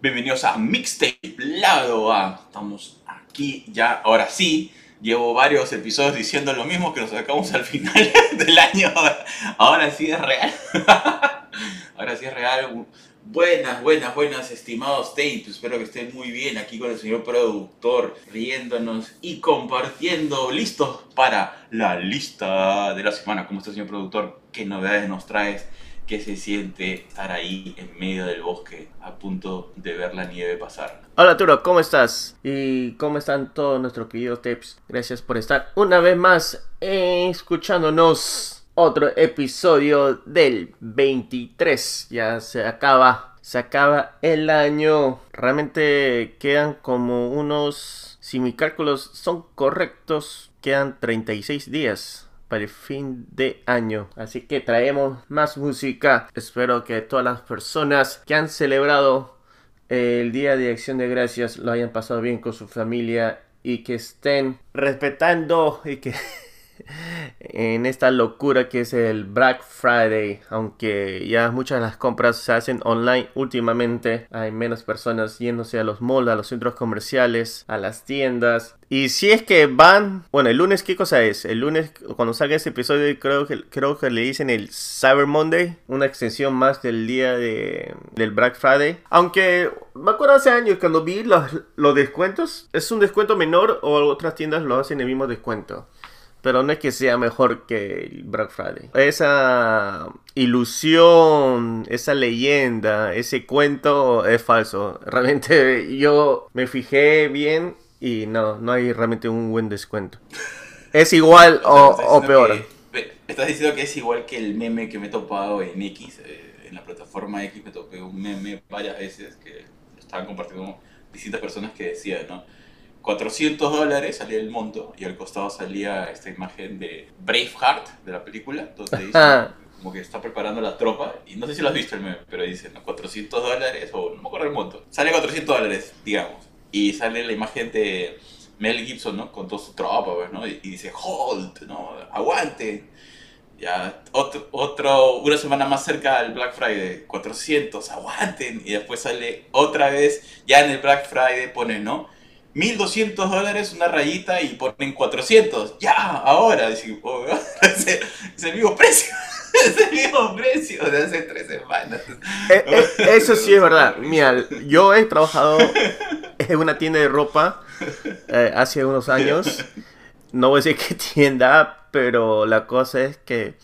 Bienvenidos a Mixtape Lado A. Estamos aquí ya, ahora sí. Llevo varios episodios diciendo lo mismo que nos sacamos al final del año. Ahora sí es real. Ahora sí es real. Buenas, buenas, buenas, estimados tapes. Espero que estén muy bien aquí con el señor productor, riéndonos y compartiendo. Listos para la lista de la semana. ¿Cómo está, señor productor? ¿Qué novedades nos traes? Qué se siente estar ahí en medio del bosque a punto de ver la nieve pasar. Hola Turo, ¿cómo estás? ¿Y cómo están todos nuestros queridos tips? Gracias por estar una vez más escuchándonos otro episodio del 23. Ya se acaba, se acaba el año. Realmente quedan como unos, si mis cálculos son correctos, quedan 36 días para el fin de año. Así que traemos más música. Espero que todas las personas que han celebrado el Día de Acción de Gracias lo hayan pasado bien con su familia y que estén respetando y que en esta locura que es el Black Friday, aunque ya muchas de las compras se hacen online últimamente, hay menos personas yéndose a los malls, a los centros comerciales, a las tiendas. Y si es que van, bueno, el lunes, ¿qué cosa es? El lunes, cuando salga ese episodio, creo que, creo que le dicen el Cyber Monday, una extensión más del día de, del Black Friday. Aunque me acuerdo hace años cuando vi los, los descuentos, es un descuento menor o otras tiendas lo hacen el mismo descuento pero no es que sea mejor que el Black Friday. Esa ilusión, esa leyenda, ese cuento es falso. Realmente yo me fijé bien y no, no hay realmente un buen descuento. Es igual o, peor. estás diciendo que es igual que el meme que me he topado en X, eh, en la plataforma X me topé un meme varias veces que estaban compartiendo distintas personas que decían, ¿no? 400 dólares salía el monto y al costado salía esta imagen de Braveheart de la película, donde dice como que está preparando la tropa y no sé si lo has visto el meme, pero dice 400 dólares o no me acuerdo el monto. Sale 400 dólares, digamos, y sale la imagen de Mel Gibson, ¿no? Con toda su tropa, pues, ¿no? Y, dice, hold, ¿no? Aguante. Ya, otro, otro, una semana más cerca del Black Friday, 400, aguanten. Y después sale otra vez, ya en el Black Friday pone, ¿no? 1200 dólares, una rayita y ponen 400. Ya, ahora. es, el mismo precio. es el mismo precio de hace tres semanas. Eh, eh, eso sí es verdad. Mira, yo he trabajado en una tienda de ropa eh, hace unos años. No voy a decir qué tienda, pero la cosa es que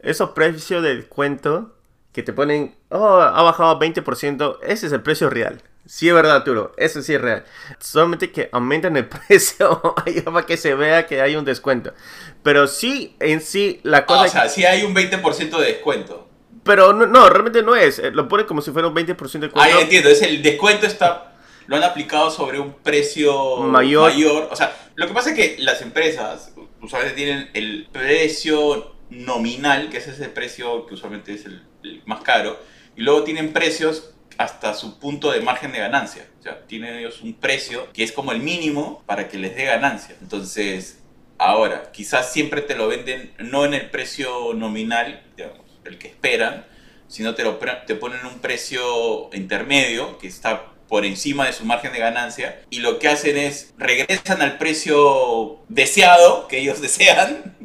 esos precios de descuento que te ponen, oh, ha bajado 20%, ese es el precio real. Sí es verdad, Turo. Eso sí es real. Solamente que aumenten el precio para que se vea que hay un descuento. Pero sí, en sí, la cosa... o sea, sí hay un 20% de descuento. Pero no, realmente no es. Eh, lo pone como si fuera un 20% de descuento. Ah, entiendo. Es el descuento está... Lo han aplicado sobre un precio mayor. mayor. O sea, lo que pasa es que las empresas usualmente tienen el precio nominal, que es ese precio que usualmente es el más caro, y luego tienen precios hasta su punto de margen de ganancia. O sea, tienen ellos un precio que es como el mínimo para que les dé ganancia. Entonces, ahora, quizás siempre te lo venden no en el precio nominal, digamos, el que esperan, sino te, lo, te ponen un precio intermedio que está por encima de su margen de ganancia y lo que hacen es regresan al precio deseado que ellos desean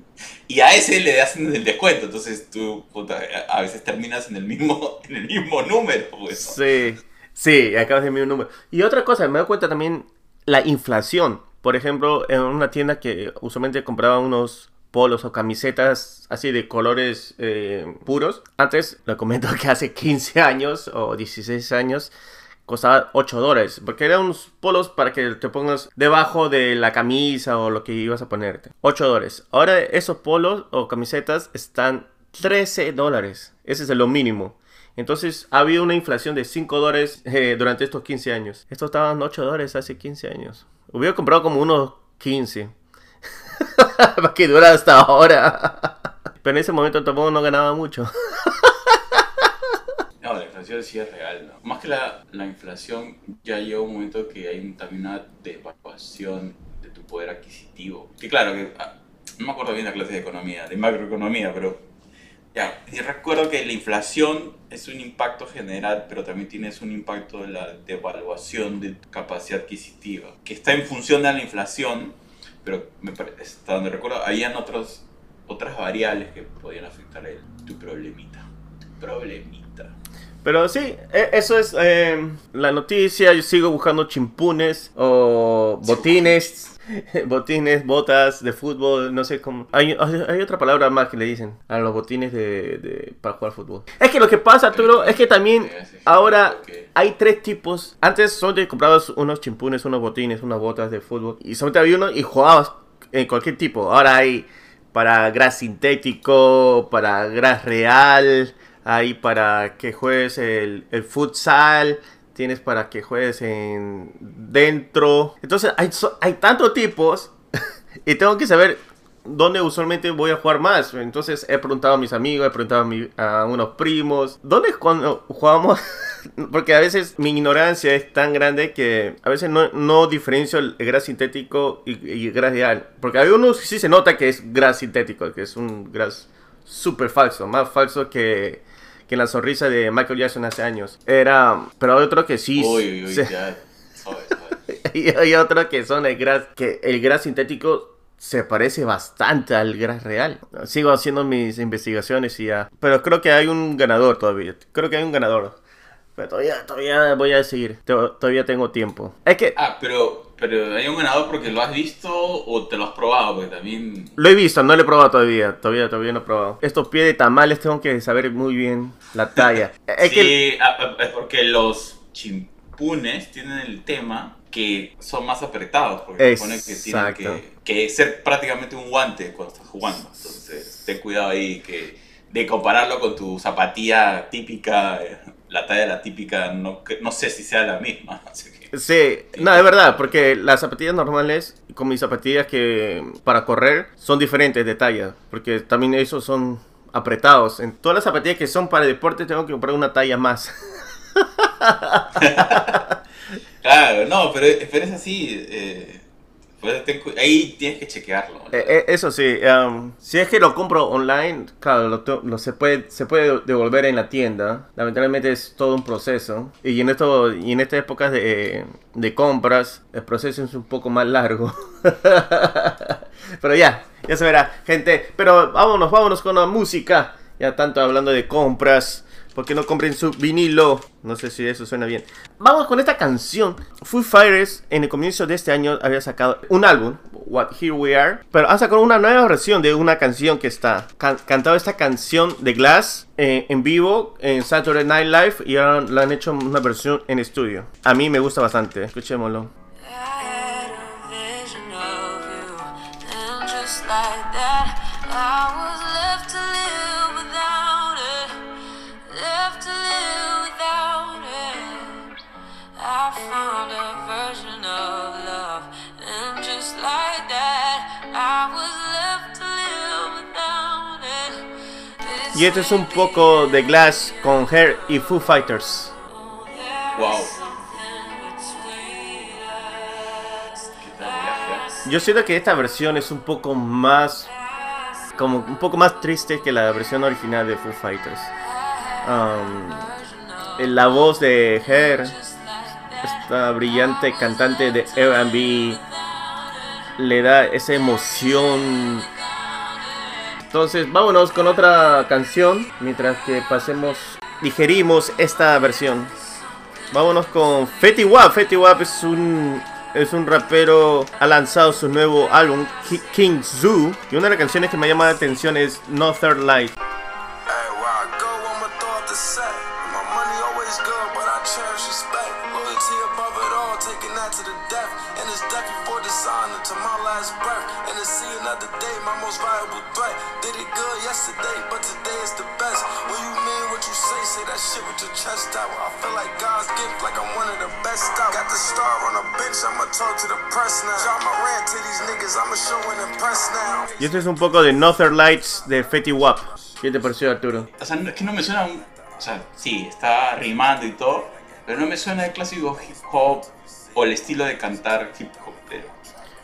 y a ese le hacen el descuento. Entonces tú a veces terminas en el mismo, en el mismo número. Pues, Sí, sí, acabas en el mismo número. Y otra cosa, me doy cuenta también la inflación. Por ejemplo, en una tienda que usualmente compraba unos polos o camisetas así de colores eh, puros. Antes, lo comento que hace 15 años o 16 años, costaba 8 dólares, porque eran unos polos para que te pongas debajo de la camisa o lo que ibas a ponerte. 8 dólares. Ahora esos polos o camisetas están 13 dólares. Ese es lo mínimo. Entonces ha habido una inflación de 5 dólares eh, durante estos 15 años. Estos estaban 8 dólares hace 15 años. Hubiera comprado como unos 15. para que dura hasta ahora. Pero en ese momento tampoco no ganaba mucho. inflación sí es real, ¿no? Más que la, la inflación, ya llega un momento que hay también una devaluación de tu poder adquisitivo. Que claro, que ah, no me acuerdo bien la clase de economía, de macroeconomía, pero Ya, y recuerdo que la inflación es un impacto general, pero también tienes un impacto de la devaluación de capacidad adquisitiva, que está en función de la inflación, pero me parece, hasta donde recuerdo, habían otros, otras variables que podían afectar el, tu problemita. Tu problemita. Pero sí, e- eso es eh, la noticia. Yo sigo buscando chimpunes o botines. Botines, botas de fútbol, no sé cómo. Hay, otra palabra más que le dicen a los botines de, de- para jugar fútbol. Es que lo que pasa, Arturo, es que también ahora hay tres tipos. Antes solamente comprabas unos chimpunes, unos botines, unas botas de fútbol. Y solamente había uno y jugabas en cualquier tipo. Ahora hay para gras sintético, para gras real. Hay para que juegues el, el futsal. Tienes para que juegues en dentro. Entonces hay, hay tantos tipos. y tengo que saber dónde usualmente voy a jugar más. Entonces he preguntado a mis amigos, he preguntado a, mi- a unos primos. ¿Dónde es cuando jugamos? Porque a veces mi ignorancia es tan grande que a veces no, no diferencio el gras sintético y, y gras real. Porque hay unos que sí se nota que es gras sintético, que es un gras súper falso, más falso que, que la sonrisa de Michael Jackson hace años. Era, pero hay otro que sí. Uy, uy, se- ya. y hay otro que son el gras, que el gras sintético se parece bastante al gras real. Sigo haciendo mis investigaciones y ya. Pero creo que hay un ganador todavía. Creo que hay un ganador. Pero todavía, todavía voy a seguir. To- Todavía tengo tiempo. Es que Ah, pero, pero hay un ganador porque lo has visto o te lo has probado, porque también... lo he visto, no lo he probado todavía. Todavía, todavía no he probado. Estos pies de tamales tengo que saber muy bien la talla. es sí, que es porque los chimpunes tienen el tema que son más apretados, porque supone que tienen que, que ser prácticamente un guante cuando estás jugando. Entonces, ten cuidado ahí que de compararlo con tu zapatilla típica, eh, la talla de la típica, no, que- no sé si sea la misma. Así que, Sí, no, es verdad, porque las zapatillas normales con mis zapatillas que para correr son diferentes de talla, porque también esos son apretados. En todas las zapatillas que son para deporte tengo que comprar una talla más. claro, no, pero, pero es así. eh, pues ahí tienes que chequearlo. Eh, eh, eso sí, um, si es que lo compro online, claro, lo, lo se, puede, se puede devolver en la tienda. Lamentablemente es todo un proceso. Y en, esto, y en estas épocas de, de compras, el proceso es un poco más largo. Pero ya, ya se verá, gente. Pero vámonos, vámonos con la música. Ya tanto hablando de compras. ¿Por qué no compren su vinilo? No sé si eso suena bien. Vamos con esta canción. Foo Fighters en el comienzo de este año había sacado un álbum, What Here We Are. Pero han sacado una nueva versión de una canción que está. Can- cantado esta canción de Glass eh, en vivo en Saturday Night Live. Y ahora la han hecho una versión en estudio. A mí me gusta bastante. Escuchémoslo. I Y este es un poco de Glass con Hair y Foo Fighters. Wow. Yo siento que esta versión es un poco más. Como un poco más triste que la versión original de Foo Fighters. Um, la voz de Her, esta brillante cantante de RB, le da esa emoción. Entonces, vámonos con otra canción mientras que pasemos, digerimos esta versión. Vámonos con Fetty Wap. Fetty Wap es un es un rapero, ha lanzado su nuevo álbum Ki- King Zoo y una de las canciones que me llama la atención es No Third Light. Chest out. I feel like God's gift, like I'm one of the best out. Got the star on the bench, I'ma talk to the press now. Drop my rant to these niggas, I'ma show and impress now. Y este es un poco de No Third Lights de Fetty Wap. ¿Qué te pareció Arturo? O sea, no- es que no me suena. un- O sea, sí, está rimando y todo, pero no me suena el clásico hip hop o el estilo de cantar hip hop. pero-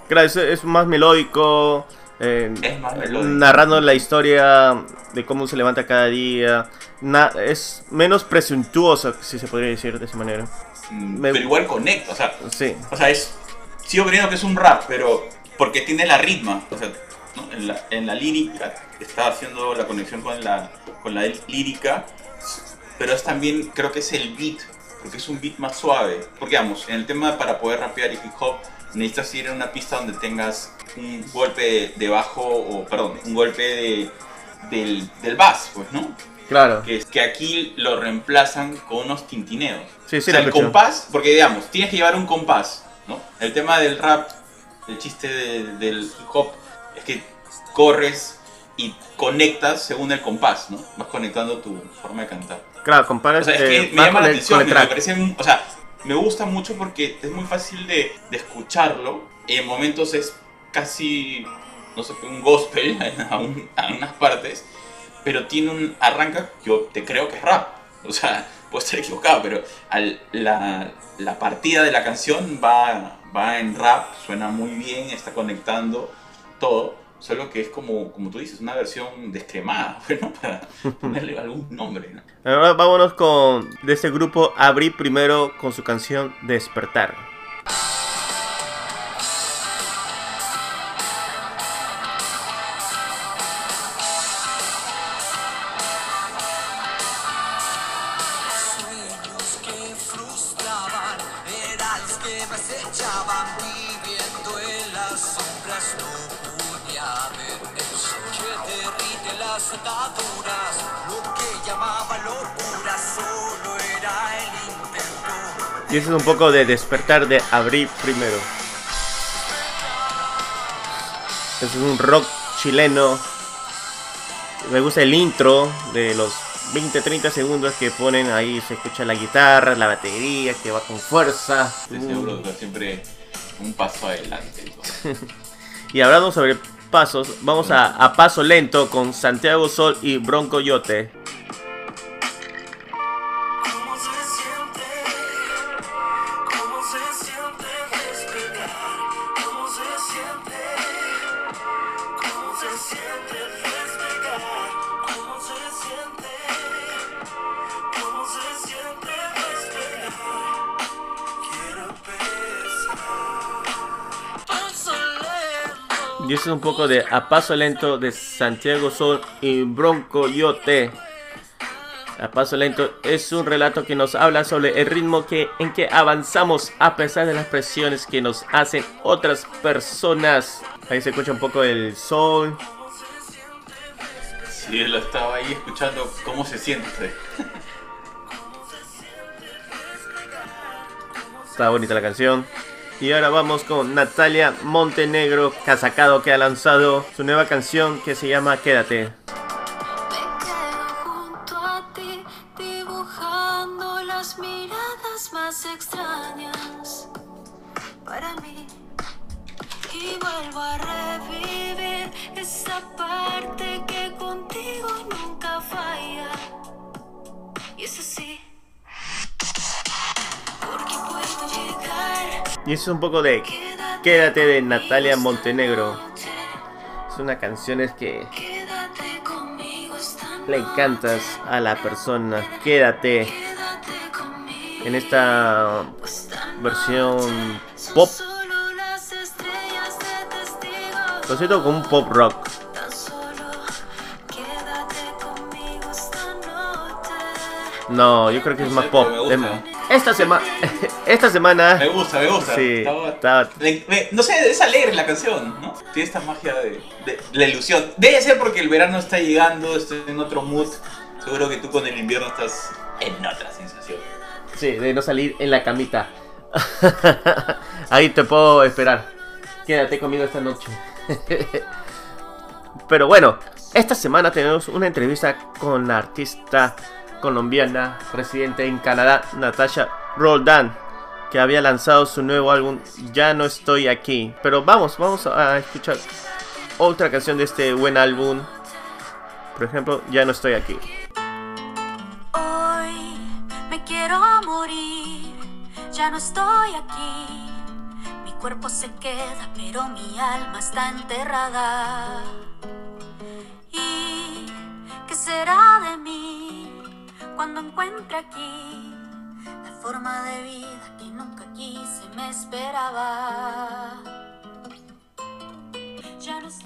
Claro, es, es más melódico, eh, Es más melódico. narrando la historia de cómo se levanta cada día. Na- es menos presuntuoso, si se podría decir de esa manera. Mm, me- Pero igual conecta, o sea, Sí, o sea, es. Sigo creyendo que es un rap, pero. Porque tiene la ritma. O sea, ¿no? en, la, en la lírica está haciendo la conexión con la, con la lírica. Pero es también, creo que es el beat. Porque es un beat más suave. Porque vamos, en el tema para poder rapear y hip hop, necesitas ir en una pista donde tengas un golpe de bajo, o perdón, un golpe de, del, del bass, pues, ¿no? claro. que, es que aquí lo reemplazan con unos tintineos. Sí, sí, o sea, el compás, porque digamos, tienes que llevar un compás, ¿no? El tema del rap, el chiste de- del hip hop, es que corres y conectas según el compás, ¿no? Vas conectando tu forma de cantar. Claro, comparas O sea, es eh, que me va llama la atención, me parece, o sea, me gusta mucho porque es muy fácil de, de escucharlo. En momentos es casi, no sé, un gospel a, un- a unas partes, pero tiene un arranca, yo te creo que es rap. O sea, puedo estar equivocado, pero al- la, la partida de la canción va, va en rap, suena muy bien, está conectando todo. Solo que es como, como tú dices, una versión descremada, bueno, para ponerle algún nombre. ¿no? Ahora vámonos con de este grupo Abrí primero con su canción Despertar. Sueños que frustraban, eran los que me acechaban, ataduras, lo que llamaba locura solo era el intento. Y ese es un poco de Despertar de Abrí primero. Este es un rock chileno. Me gusta el intro de los 20-30 segundos que ponen ahí. Se escucha la guitarra, la batería que va con fuerza. Estoy seguro que siempre un paso adelante. Y hablando sobre pasos, vamos a, a paso lento con Santiago Sol y Bronco Yote. Y eso es un poco de A Paso Lento de Santiago Sol y Bronco Yote. A Paso Lento es un relato que nos habla sobre el ritmo que, en que avanzamos a pesar de las presiones que nos hacen otras personas. Ahí se escucha un poco el sol. Sí, lo estaba ahí escuchando cómo se siente. Está bonita la canción. Y ahora vamos con Natalia Montenegro, que ha sacado, que ha lanzado su nueva canción que se llama Quédate. Me quedo junto a ti, dibujando las miradas más extrañas para mí. Y vuelvo a revivir esa parte que contigo nunca falla. Y eso sí, Y eso es un poco de Quédate de Natalia Montenegro. Es una canción es que le encantas a la persona. Quédate en esta versión pop. Lo siento como un pop rock. No, yo creo que es más pop. Es-. Esta semana, esta semana, Me gusta, me gusta. sí, Estaba- estaba- Le- me- no sé, es alegre la canción, ¿no? Tiene esta magia de, de la ilusión. Debe ser porque el verano está llegando, estoy en otro mood. Seguro que tú con el invierno estás en otra sensación. Sí, de no salir en la camita. Ahí te puedo esperar. Quédate conmigo esta noche. Pero bueno, esta semana tenemos una entrevista con la artista colombiana residente en Canadá, Natasha Roldan, que había lanzado su nuevo álbum Ya no estoy aquí. Pero vamos, vamos a escuchar otra canción de este buen álbum. Por ejemplo, Ya no estoy aquí. Hoy me quiero morir, ya no estoy aquí. Mi cuerpo se queda, pero mi alma está enterrada. ¿Y qué será cuando encuentre aquí la forma de vida que nunca quise, me esperaba?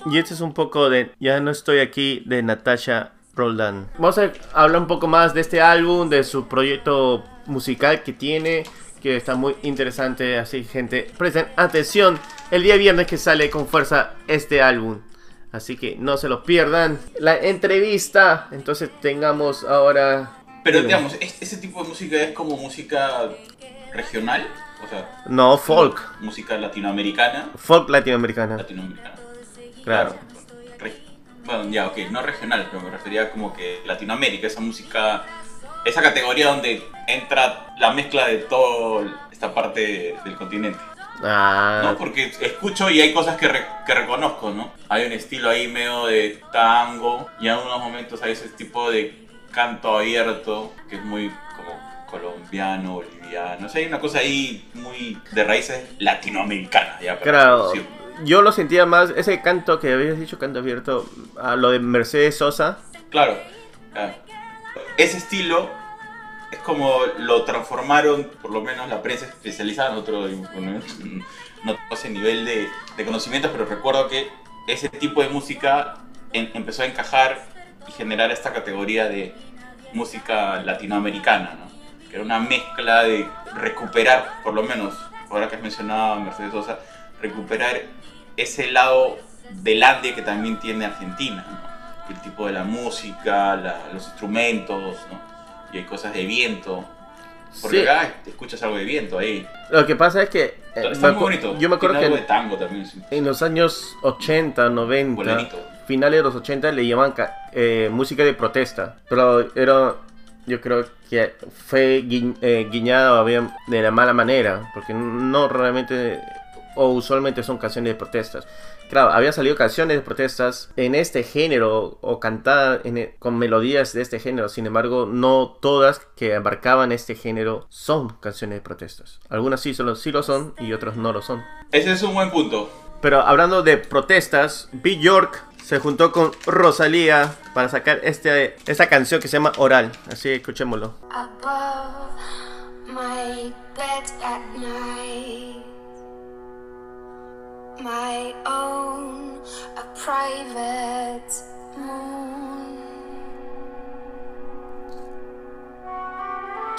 No Y este es un poco de Ya no estoy aquí de Natasha Roldán. Vamos a hablar un poco más de este álbum, de su proyecto musical que tiene, que está muy interesante. Así, gente, presten atención el día viernes que sale con fuerza este álbum. Así que no se lo pierdan. La entrevista. Entonces tengamos ahora. Pero digamos, es- ese tipo de música es como música regional, o sea, No, folk. música latinoamericana. Folk latinoamericana. Latinoamericana. Claro. Re- Bueno, ya, ok, no regional, pero me refería como que Latinoamérica, esa música, esa categoría donde entra la mezcla de toda esta parte del continente. Ah, ¿no? Porque escucho y hay cosas que, re- que reconozco, ¿no? Hay un estilo ahí medio de tango y en algunos momentos hay ese tipo de canto abierto que es muy como colombiano, boliviano. O sea, hay una cosa ahí muy de raíces latinoamericanas, ya para Claro, yo lo sentía más, ese canto que habías dicho, canto abierto, a lo de Mercedes Sosa. Claro, claro. Ese estilo es como lo transformaron, por lo menos la prensa especializada, nosotros bueno, no tengo ese nivel de, de conocimientos, pero recuerdo que ese tipo de música en- empezó a encajar y generar esta categoría de música latinoamericana, ¿no? que era una mezcla de recuperar, por lo menos, ahora que has mencionado a Mercedes Sosa, recuperar ese lado del Ande que también tiene Argentina, ¿no? el tipo de la música, la- los instrumentos, ¿no? y hay cosas de viento, porque Sí, acá escuchas algo de viento ahí. lo que pasa es que... eh, Está muy bonito. Yo me acuerdo Tiene algo que de tango también. sí. en los años 80, 90, Bolerito. Finales de los 80 le llaman eh, música de protesta. Pero era, yo creo que fue gui- eh, de la mala manera, porque no realmente o usualmente son canciones de protestas. Claro, habían salido canciones de protestas en este género o cantadas e- con melodías de este género. Sin embargo, no todas que abarcaban este género son canciones de protestas. Algunas sí, solo, sí lo son y otras no lo son. Ese es un buen punto. Pero hablando de protestas, Big York se juntó con Rosalía para sacar este, esta canción que se llama Oral. Así escuchémoslo.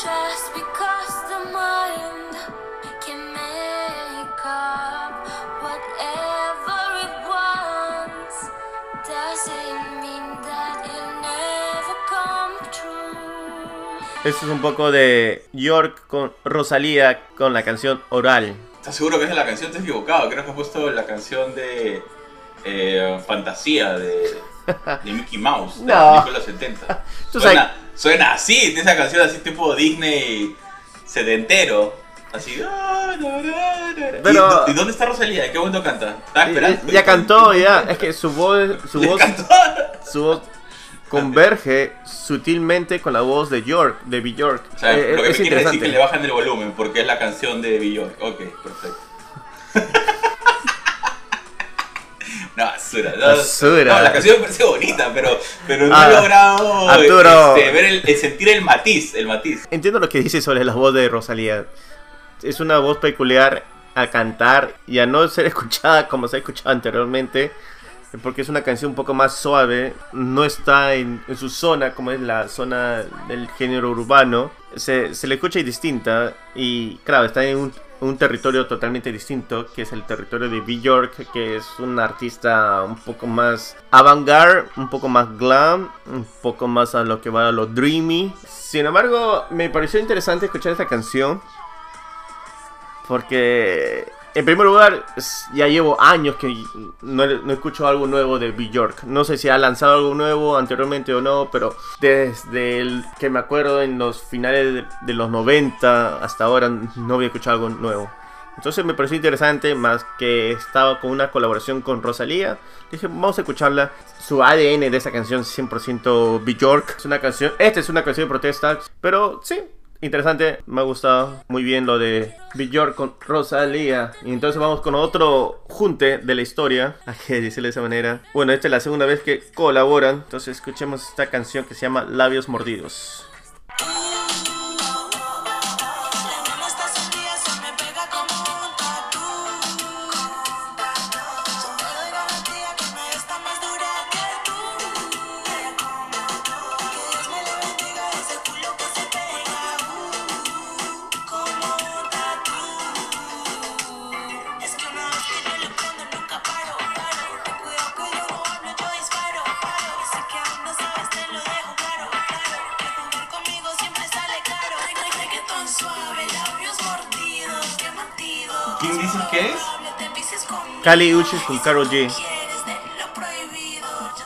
Just because the mind Esto es un poco de York con Rosalía con la canción Oral. ¿Estás seguro que es de la canción? Te has equivocado. Creo que has puesto la canción de eh, Fantasía de, de Mickey Mouse, de No. la película 70. Tú Suena, suena así, de esa canción así tipo Disney sedentero. Así. ah, Pero- ¿Y, dónde está Rosalía? ¿En qué momento canta? Estaba esperando. Ya, ya cantó, ya. Es que su voz, su voz, cantó. su voz converge sutilmente con la voz de York, de Big York. O sea, Eh, lo que es me quiere decir que le bajan el volumen porque es la canción de Bjork. Ok, perfecto. no, basura. No, Basura. No, la canción me parece bonita, pero, pero no Ah, he logrado este, ver el, el sentir el matiz. El matiz. Entiendo lo que dice sobre la voz de Rosalía. Es una voz peculiar a cantar y a no ser escuchada como se ha escuchado anteriormente. Porque es una canción un poco más suave. No está en, su zona, como es la zona del género urbano. Se, se le escucha distinta. Y claro, está en un, territorio totalmente distinto. Que es el territorio de Bjork. Que es un artista un poco más avant-garde. Un poco más glam. Un poco más a lo que va a lo dreamy. Sin embargo, me pareció interesante escuchar esta canción. Porque, en primer lugar, ya llevo años que no, no escucho algo nuevo de Bjork. No sé si ha lanzado algo nuevo anteriormente o no, pero desde el que me acuerdo en los finales de, de los 90 hasta ahora no había escuchado algo nuevo. Entonces me pareció interesante, más que estaba con una colaboración con Rosalía. Dije, vamos a escucharla. Su ADN de esa canción 100% Bjork. Es una canción, esta es una canción de protesta, pero sí, interesante, me ha gustado muy bien lo de Björk con Rosalía. Y entonces vamos con otro junte de la historia, hay que decirlo de esa manera. Bueno, esta es la segunda vez que colaboran, entonces escuchemos esta canción que se llama Labios Mordidos. Kali Uchis con Karol G.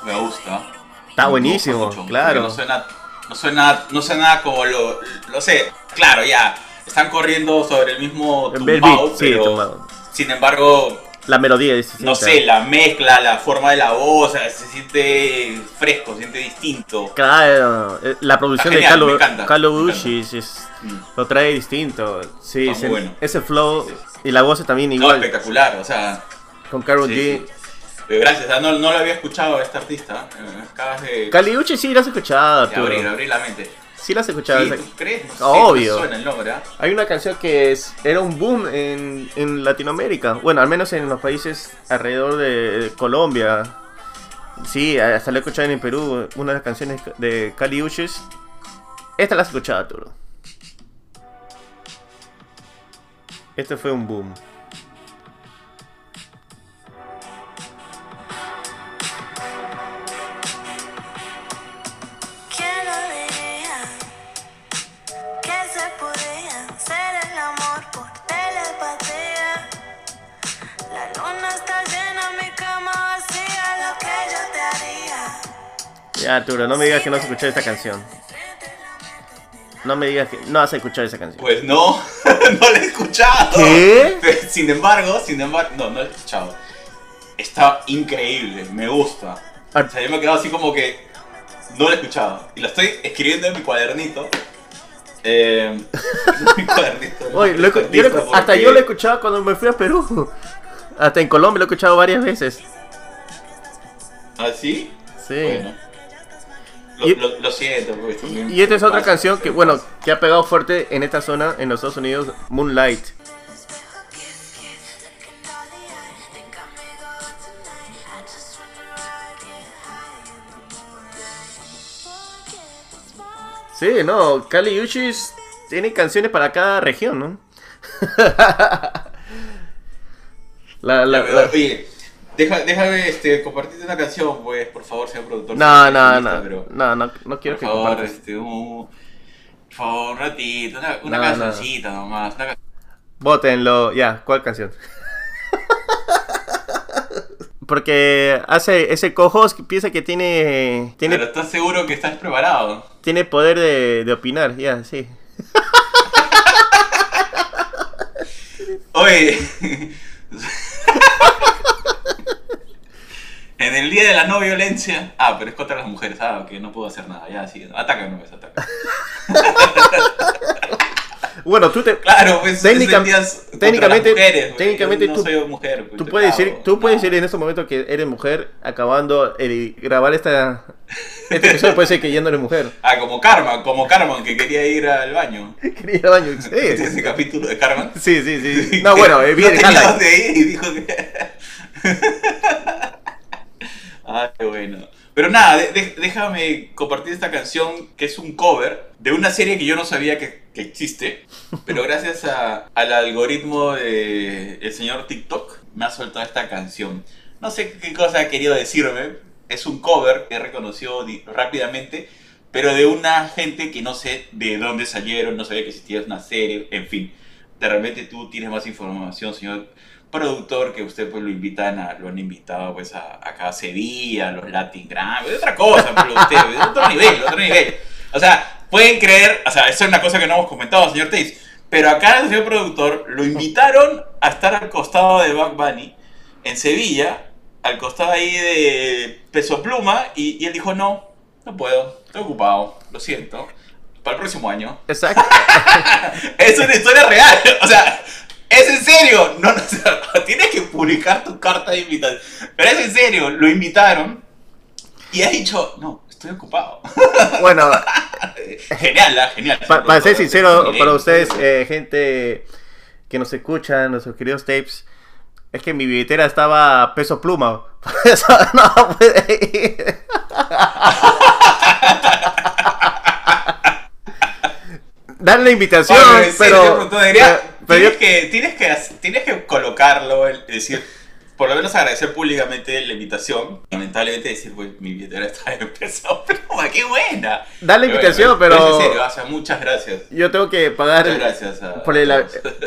Me gusta. Está buenísimo, mucho, claro. No suena, no suena, no suena como lo, lo sé. Claro, ya están corriendo sobre el mismo El beat, tumbao, sí, pero tumbao. sin embargo, La melodía es no sé, la mezcla, la forma de la voz, se siente fresco, se siente distinto. Claro, eh, la producción genial, de me encanta. Uchis es- Mm. lo trae distinto. Sí, Está se- muy bueno. ese flow y la voz también No, igual espectacular, o sea, con Karol sí, G. sí. Pero gracias, ah, no, no lo había escuchado a esta artista. eh, Acabas de, Kali Uchis sí lo has escuchado, tú. abrir, abrir la mente. Sí lo has escuchado. Sí, ¿tú crees? No sé, Obvio. no suena el nombre, ¿ah? Hay una canción que es, era un boom en, en Latinoamérica. Bueno, al menos en los países alrededor de, Colombia. Sí, hasta la he escuchado en Perú. Una de las canciones de Kali Uchis. Esta la has escuchado, tú. Este fue un boom. Ya, Arturo, no me digas que no has escuchado esta canción. No me digas que no has escuchado esa canción. Pues no, no la he escuchado. ¿Qué? Sin embargo, sin embargo, no, no la he escuchado. Está increíble, me gusta. O sea, yo me he quedado así como que no la he escuchado. Y la estoy escribiendo en mi cuadernito. Eh, mi cuadernito. Oye, lo yo lo hasta yo lo he escuchado cuando me fui a Perú. Hasta en Colombia lo he escuchado varias veces. ¿Ah, sí? Sí. Bueno. Lo, Y- lo- lo siento. bien- Y esta es otra pasa, canción que, pasa. bueno, que ha pegado fuerte en esta zona, en los Estados Unidos, Moonlight. Sí, no, Kali Uchis tiene canciones para cada región, ¿no? la, la, la- Oye, deja- déjame este, compartirte una canción, pues, por favor, señor productor. No, no, no, pero- no, no, no quiero por que favor, compartas. este, un, por favor, un ratito, una, una No, no. cancioncita nomás. Una, Votenlo, ya, ¿cuál canción? Porque hace ese cojos piensa que tiene tiene, Pero estás seguro que estás preparado. tiene poder de, de opinar, ya, sí. Oye, en el día de la no violencia. Ah, pero es contra las mujeres. Ah, ok, no puedo hacer nada. Ya, sí. Ataca, pues, ataca. Bueno, tú te Claro, pues. Técnica- el técnicamente- mujeres, técnicamente no tú- soy mujer. pues, tú puedes cago. decir, tú puedes No. decir en este momento que eres mujer acabando de grabar esta este episodio puede ser que yendo eres mujer. Ah, como Carmen, como Carmen que quería ir al baño. Quería ir al baño. Sí, ¿Viste ese capítulo de Carmen? sí, sí, sí. No, bueno, eh, bien, no tenía jala. dónde ir y dijo que. Ay, bueno. Pero nada, de- de- déjame compartir esta canción que es un cover de una serie que yo no sabía que, que existe, pero gracias a- al algoritmo del el señor TikTok me ha soltado esta canción. No sé qué cosa ha querido decirme, es un cover que reconoció rápidamente, pero de una gente que no sé de dónde salieron, no sabía que existía una serie, en fin. De repente tú tienes más información, señor productor, que usted pues lo invitan a, lo han invitado pues a, a Sevilla, a los Latin Grammy, otra cosa, pero usted, de otro nivel, otro nivel. O sea, pueden creer, o sea, esa es una cosa que no hemos comentado, señor Tays, pero acá el señor productor lo invitaron a estar al costado de Bugs Bunny en Sevilla, al costado ahí de Peso Pluma, y, y él dijo, no, no puedo, estoy ocupado, lo siento. para el próximo año. Exacto. Es una historia real. O sea, es en serio. No, no, tienes que publicar tu carta de invitación. Pero es en serio. Lo invitaron y ha dicho, no, estoy ocupado. Bueno, genial, ¿ah? genial. Pa- para ser sincero, para ustedes, eh, gente que nos escucha, nuestros queridos tapes, es que mi billetera estaba peso pluma. Por eso no puede ir. Darle invitación, Oye, pero. Pero- pero tienes, que, tienes, que, tienes que colocarlo, el- decir, por lo menos agradecer públicamente la invitación. Lamentablemente decir, pues mi billetera está peso pluma, qué buena. Da la invitación, buena. pero- es en serio, o sea, muchas gracias. yo tengo que pagar Muchas gracias a por, el,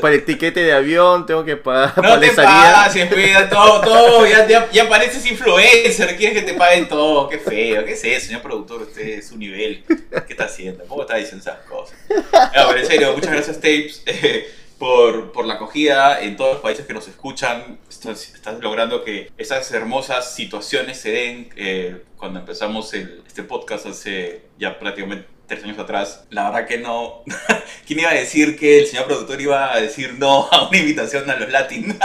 por el tiquete de avión, tengo que pagar No por te pases, pida todo, todo, ya, ya, ya pareces influencer, quieres que te paguen todo, qué feo, qué es eso, señor productor, usted es su nivel, ¿qué está haciendo? ¿Cómo está diciendo esas cosas? No, pero en serio, muchas gracias Tapes por, la acogida en todos los países que nos escuchan, estás, logrando que esas hermosas situaciones se den eh, cuando empezamos este podcast hace ya prácticamente tres años atrás, la verdad que no. ¿Quién iba a decir que el señor productor iba a decir no a una invitación a los Latin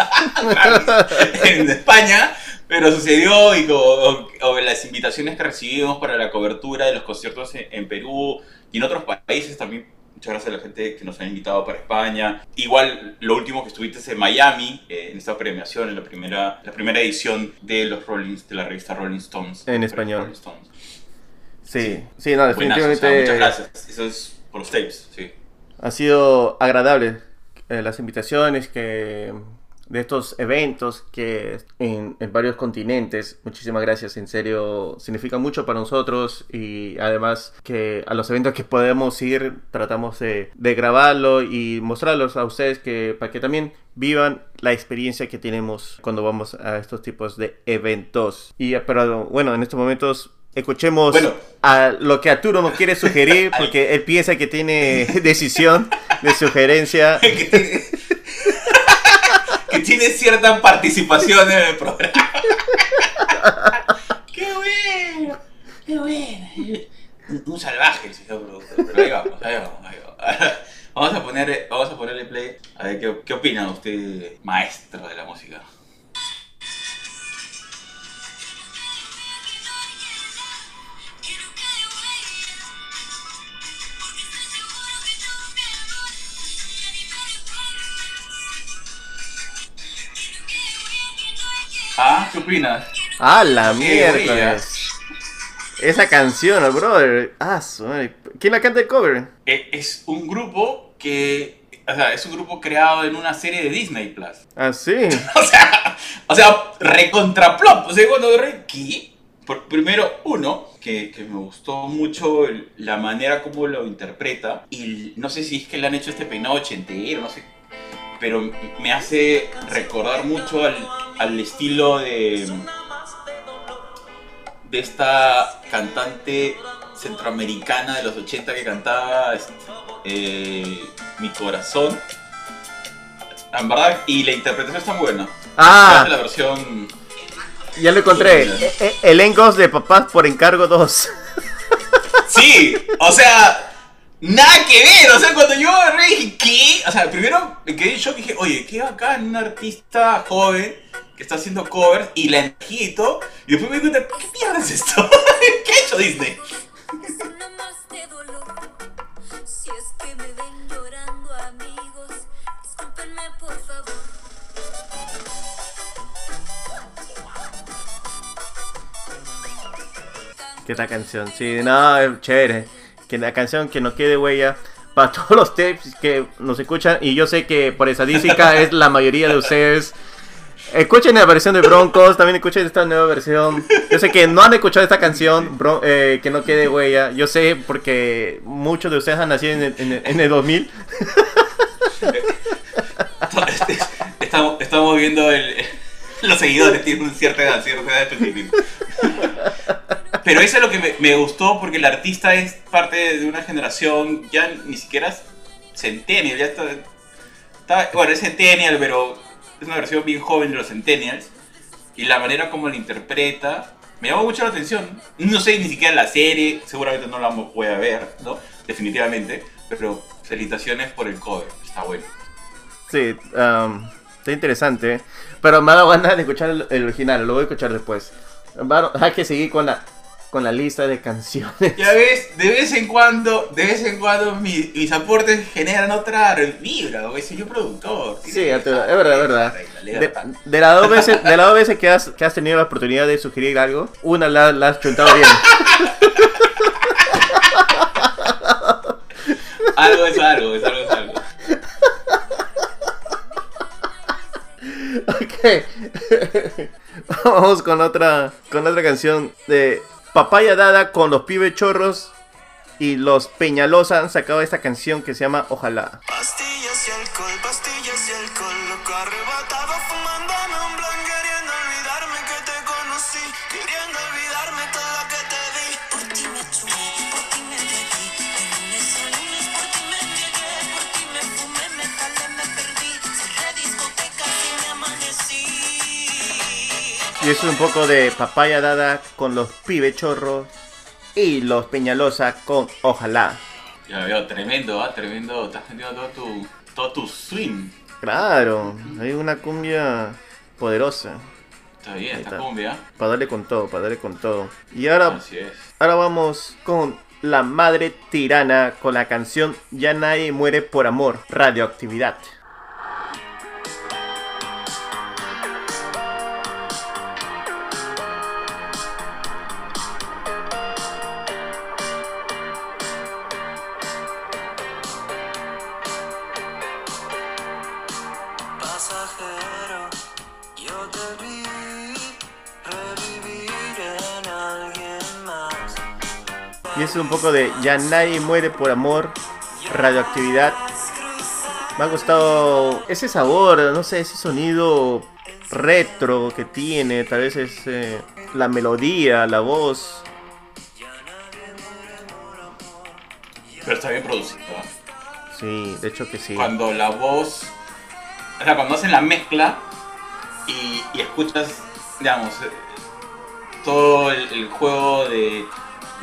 en España? Pero sucedió y como, las invitaciones que recibimos para la cobertura de los conciertos en, en Perú y en otros países también. Muchas gracias a la gente que nos ha invitado para España. Igual lo último que estuviste es en Miami, eh, en esta premiación, en la primera, la primera edición de los Rolling, de la revista Rolling Stones. En español. Rolling Stones. Sí, sí, no, Buenazo, o sea, definitivamente. muchas gracias. Eso es por los tapes, sí. ha sido agradable eh, las invitaciones que de estos eventos que en, en varios continentes. Muchísimas gracias, en serio, significa mucho para nosotros y además que a los eventos que podemos ir tratamos de, de grabarlo y mostrarlos a ustedes que para que también vivan la experiencia que tenemos cuando vamos a estos tipos de eventos. Y eh, pero bueno, en estos momentos escuchemos Bueno. a lo que Arturo nos quiere sugerir porque él piensa que tiene decisión de sugerencia. tiene, cierta participación en el programa. ¡Qué bueno! ¡Qué bueno! Un, un salvaje el señor productor, pero ahí vamos, ahí vamos, ahí vamos. Vamos a, poner, vamos a ponerle play. A ver, ¿qué, qué opina usted, maestro de la música? ¿Ah? ¿Qué opinas? ¡Ah, la miércoles! Esa canción, brother. Ah, su madre. ¿Quién la canta el cover? Eh, Es un grupo que... O sea, es un grupo creado en una serie de Disney Plus. Ah, sí. O sea, o sea, recontraplop. O sea, cuando re- ¿qué? Por- primero, uno, que, que me gustó mucho el- la manera como lo interpreta. Y no sé si es que le han hecho este peinado ochentero, no sé. Pero me hace recordar mucho al, al estilo de. de esta cantante centroamericana de los 80 que cantaba este, eh, Mi corazón. En verdad, y la interpretación está muy buena. Ah, La versión. ya lo encontré. E- e- Elencos de papás por encargo 2. Sí, o sea, nada que ver. O sea, cuando yo agarré dije, ¿qué? O sea, primero me quedé en shock y dije, oye, qué bacán, un artista joven que está haciendo covers y la energía y después me di cuenta, ¿qué mierda es esto? ¿Qué ha hecho Disney? Que esta canción, sí, no, chévere. Que la canción que no quede huella. Para todos los tapes que nos escuchan, y yo sé que por estadística es la mayoría de ustedes. Escuchen la versión de Broncos, también escuchen esta nueva versión. Yo sé que no han escuchado esta canción, Bron- eh, que no quede huella. Yo sé porque muchos de ustedes han nacido en el, en el- en el 2000. Estamos, estamos viendo el, los seguidores, tienen cierta edad, cierta edad específica. Pero eso es lo que me, gustó porque el artista es parte de una generación, ya ni siquiera centennial, ya está, está- bueno, es centennial, pero es una versión bien joven de los centennials. Y la manera como lo interpreta me llamó mucho la atención. No sé ni siquiera la serie, seguramente no la voy a ver, ¿no? Definitivamente. Pero felicitaciones por el cover, está bueno. Sí, um, está interesante. Pero me ha dado ganas de escuchar el, original, lo voy a escuchar después. Hay que seguir con la, con la lista de canciones. Ya ves, de vez en cuando, de vez en cuando mi- mis aportes generan otra vibra, o soy yo productor. Sí, es verdad, es verdad, De, de las dos veces, de dos veces que, has, que has tenido la oportunidad de sugerir algo, una la, la has chuntado bien. Algo es algo, es algo es algo. Ok. Vamos con otra, con otra canción de Papaya Dada con los pibes chorros y los Peñalosa han sacado esta canción que se llama Ojalá. Y es un poco de Papaya Dada con los pibes chorros y los Peñalosa con Ojalá. Ya veo, tremendo, ¿ah? Tremendo. Estás metiendo todo tu, todo tu swing. Claro, hay una cumbia poderosa. Está bien, está está. cumbia. Para darle con todo, para darle con todo. Y ahora Así es. Ahora vamos con La Madre Tirana con la canción Ya nadie muere por amor, radioactividad. Y es un poco de Ya nadie muere por amor, radioactividad. Me ha gustado ese sabor, no sé, ese sonido retro que tiene, tal vez es eh, la melodía, la voz. Pero está bien producido. ¿ah? Sí, de hecho que sí. Cuando la voz. O sea, cuando hacen la mezcla y, y escuchas, digamos, eh, todo el, el juego de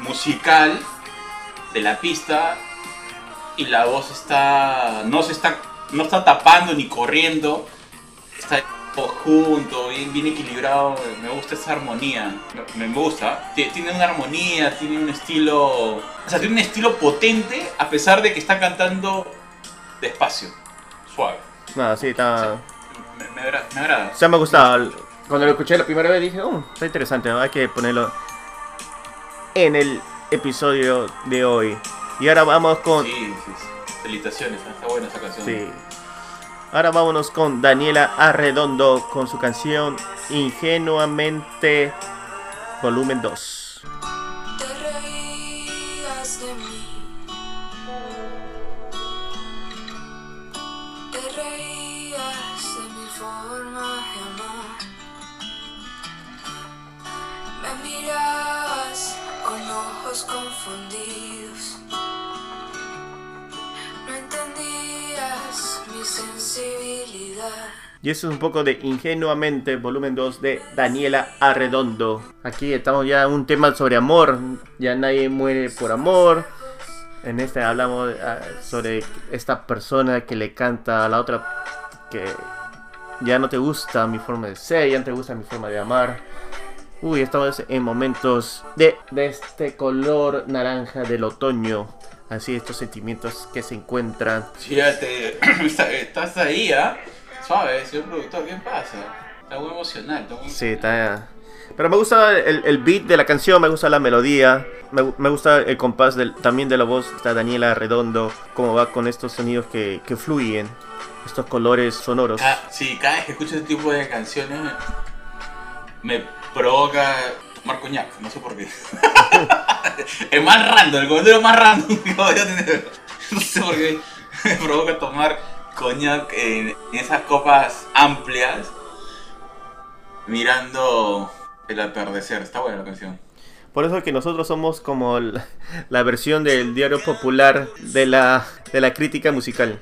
musical de la pista y la voz está. no se está. no está tapando ni corriendo. Está junto, bien, bien equilibrado. Me gusta esa armonía. Me, me gusta. Tie- Tiene una armonía, tiene un estilo. O sea, tiene un estilo potente a pesar de que está cantando despacio, suave. No, sí, está... Me, me agra- me agrada. O sea, me ha gustado. Cuando lo escuché la primera vez dije, oh, está interesante, ¿no? hay que ponerlo en el episodio de hoy. Y ahora vamos con... Sí, sí, sí. Felicitaciones, está buena esa canción. Sí. Ahora vámonos con Daniela Arredondo con su canción Ingenuamente Volumen 2. Y eso es un poco de Ingenuamente Volumen 2 de Daniela Arredondo. Aquí estamos ya en un tema sobre amor. Ya nadie muere por amor. En este hablamos ah, sobre esta persona que le canta a la otra que ya no te gusta mi forma de ser, ya no te gusta mi forma de amar. Uy, estamos en momentos de, de este color naranja del otoño. Así estos sentimientos que se encuentran. Está- estás ahí, ¿ah? Suave, señor productor, ¿qué pasa? Está muy emocional, está muy Sí, está. Pero me gusta el, el beat de la canción, me gusta la melodía, me, me gusta el compás del- también de la voz. Está Daniela Redondo, cómo va con estos sonidos que, que fluyen, estos colores sonoros. Ca- sí, cada vez que escucho este tipo de canciones me provoca tomar coñac, no sé por qué. es más random, el comentario más random que voy a tener. No sé por qué me provoca tomar coñac en, esas copas amplias mirando el atardecer. Está buena la canción. Por eso que nosotros somos como la versión del diario popular de la, de la crítica musical.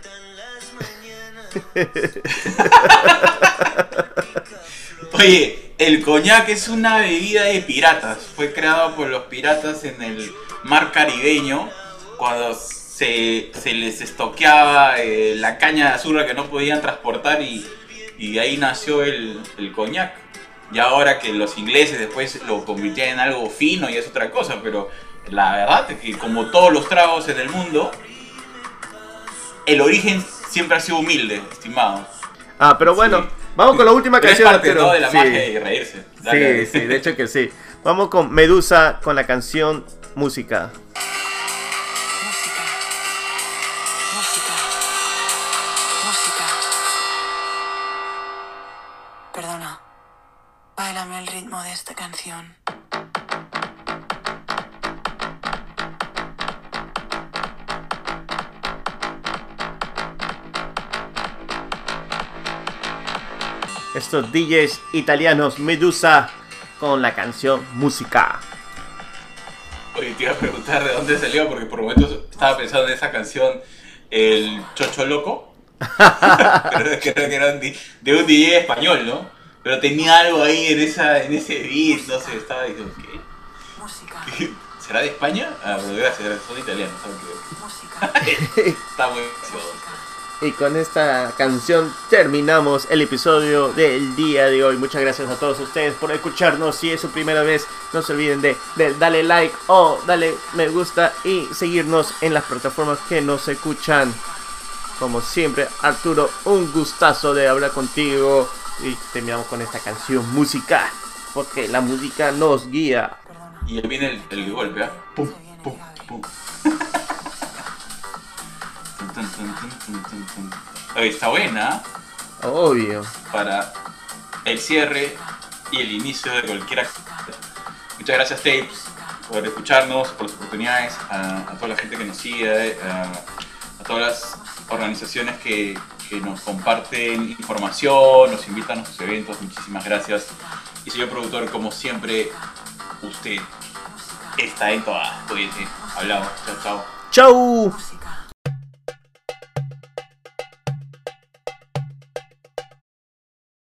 Oye, El coñac es una bebida de piratas. Fue creado por los piratas en el mar caribeño cuando se, se les estoqueaba eh, la caña de azúcar que no podían transportar y, y ahí nació el, el coñac. Y ahora que los ingleses después lo convirtieron en algo fino y es otra cosa, pero la verdad es que como todos los tragos en el mundo, el origen siempre ha sido humilde, estimado. Ah, pero bueno, Sí. vamos con la última Pero es canción. parte ¿no? de la sí. magia y reírse. Dale. Sí, sí, de hecho que sí. Vamos con Medusa con la canción. Música. Estos DJs italianos Medusa con la canción Música. Oye, te iba a preguntar de dónde salió, porque por momentos estaba pensando en esa canción, el Chocho Loco. creo, creo que era un de un DJ español, ¿no? Pero tenía algo ahí en, esa, en ese beat, no sé, estaba diciendo, ¿qué? Música. ¿Será de España? Ah, pero gracias, son italianos, ¿sabes qué? Música. Está muy gracioso. Y con esta canción terminamos el episodio del día de hoy. Muchas gracias a todos ustedes por escucharnos. Si es su primera vez, no se olviden de, darle like o darle me gusta y seguirnos en las plataformas que nos escuchan. Como siempre, Arturo, un gustazo de hablar contigo. Y terminamos con esta canción musical. Porque la música nos guía. Y ahí viene el, el golpe, ¿ah? Pum, pum, pum. Oye, está buena. Obvio. para el cierre y el inicio de cualquier actividad. Muchas gracias Tapes por escucharnos, por las oportunidades, a, a toda la gente que nos sigue, a, a todas las organizaciones que, que nos comparten información, nos invitan a sus eventos, muchísimas gracias. Y señor productor, como siempre, usted está en todas. Cuídense. Hablamos. Chao, chao. ¡Chau!